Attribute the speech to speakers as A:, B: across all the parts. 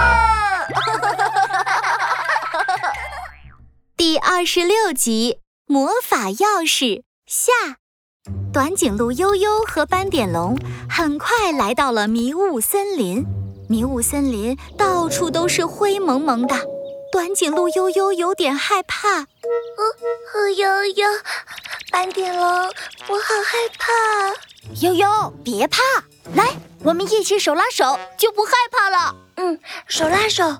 A: 第二十六集魔法钥匙下，短颈鹿悠悠和斑点龙很快来到了迷雾森林。迷雾森林到处都是灰蒙蒙的，短颈鹿悠悠有点害怕。
B: 哦，悠悠，斑点龙，我好害怕。
C: 悠悠，别怕，来，我们一起手拉手，就不害怕了。
B: 嗯，手拉手。啊，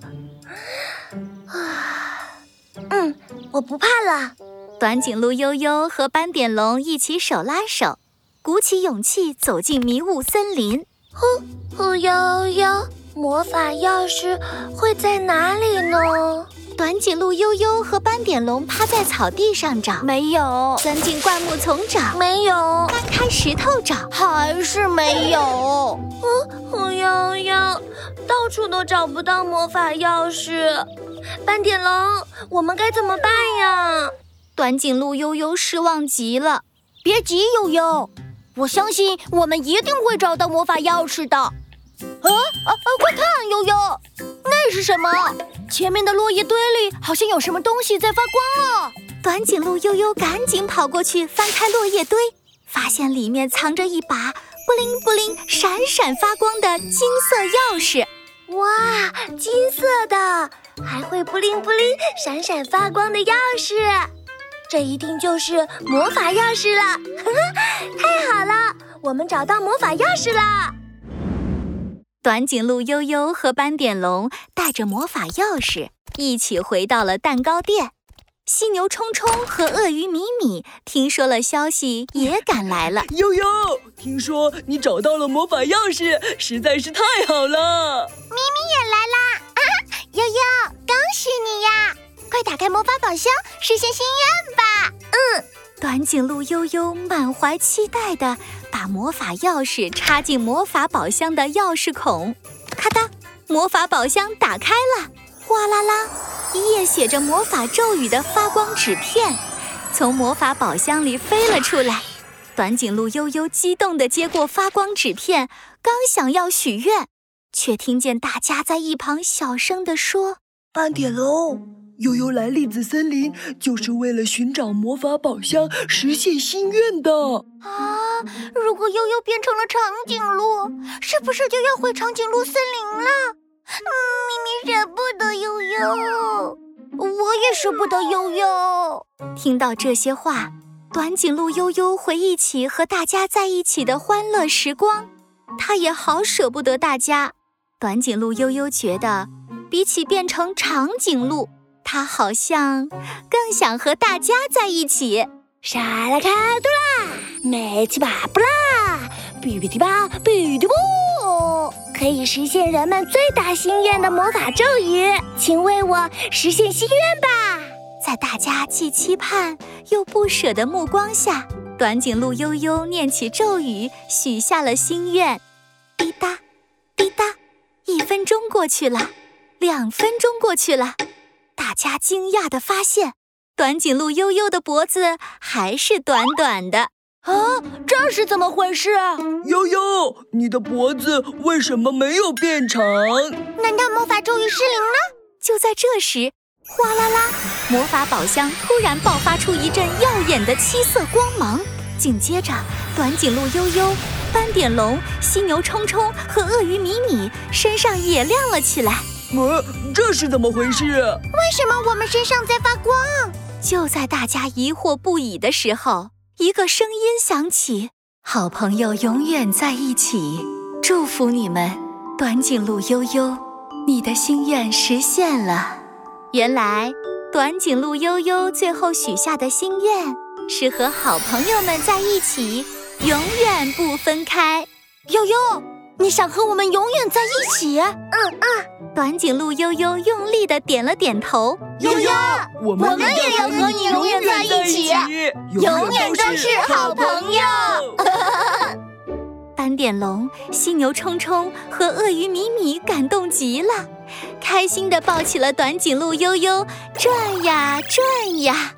B: 嗯，我不怕了。
A: 短颈鹿悠悠和斑点龙一起手拉手，鼓起勇气走进迷雾森林。
B: 呼呼悠悠，魔法钥匙会在哪里呢？
A: 短颈鹿悠悠和斑点龙趴在草地上找，
C: 没有；
A: 钻进灌木丛找，
B: 没有；
A: 搬开石头找，
C: 还是没有。哦，
B: 呼悠悠，到处都找不到魔法钥匙。斑点龙，我们该怎么办呀？
A: 短颈鹿悠悠失望极了。
C: 别急，悠悠，我相信我们一定会找到魔法钥匙的。啊啊啊！快看，悠悠，那是什么？前面的落叶堆里好像有什么东西在发光啊！
A: 短颈鹿悠悠赶紧跑过去，翻开落叶堆，发现里面藏着一把布灵布灵、闪闪发光的金色钥匙。
B: 哇，金色的，还会布灵布灵、闪闪发光的钥匙，这一定就是魔法钥匙了！太好了，我们找到魔法钥匙了！
A: 短颈鹿悠悠和斑点龙带着魔法钥匙一起回到了蛋糕店。犀牛冲冲和鳄鱼米米听说了消息，也赶来了。
D: 悠悠，听说你找到了魔法钥匙，实在是太好了！
B: 咪咪也来啦！啊，悠悠，恭喜你呀！快打开魔法宝箱，实现心愿吧！
A: 嗯，短颈鹿悠悠满怀期待的。把魔法钥匙插进魔法宝箱的钥匙孔，咔嗒，魔法宝箱打开了。哗啦啦，一页写着魔法咒语的发光纸片从魔法宝箱里飞了出来。短颈鹿悠悠激动地接过发光纸片，刚想要许愿，却听见大家在一旁小声地说：“
D: 斑点龙。”悠悠来栗子森林就是为了寻找魔法宝箱，实现心愿的
B: 啊！如果悠悠变成了长颈鹿，是不是就要回长颈鹿森林了？嗯，咪咪舍不得悠悠，
C: 我也舍不得悠悠。
A: 听到这些话，短颈鹿悠悠回忆起和大家在一起的欢乐时光，他也好舍不得大家。短颈鹿悠悠觉得，比起变成长颈鹿。他好像更想和大家在一起。
B: 沙拉卡杜拉，美奇巴布拉，比比迪巴比迪布，可以实现人们最大心愿的魔法咒语，请为我实现心愿吧！
A: 在大家既期盼又不舍的目光下，短颈鹿悠悠念起咒语，许下了心愿。滴答，滴答，一分钟过去了，两分钟过去了。大家惊讶地发现，短颈鹿悠悠的脖子还是短短的
C: 啊！这是怎么回事？
D: 悠悠，你的脖子为什么没有变长？
B: 难道魔法咒语失灵了？
A: 就在这时，哗啦啦，魔法宝箱突然爆发出一阵耀眼的七色光芒，紧接着，短颈鹿悠悠、斑点龙、犀牛冲冲和鳄鱼米米身上也亮了起来。
D: 呃，这是怎么回事？为
B: 什么我们身上在发光？
A: 就在大家疑惑不已的时候，一个声音响起：“好朋友永远在一起，祝福你们，短颈鹿悠悠，你的心愿实现了。”原来，短颈鹿悠悠最后许下的心愿是和好朋友们在一起，永远不分开。
C: 悠悠，你想和我们永远在一起？
B: 嗯嗯。
A: 短颈鹿悠悠用力的点了点头。
B: 悠悠，
D: 我们
B: 也要和你永远在一起，永远都是好朋友。
A: 斑点龙、犀牛冲冲和鳄鱼米米感动极了，开心的抱起了短颈鹿悠悠，转呀转呀。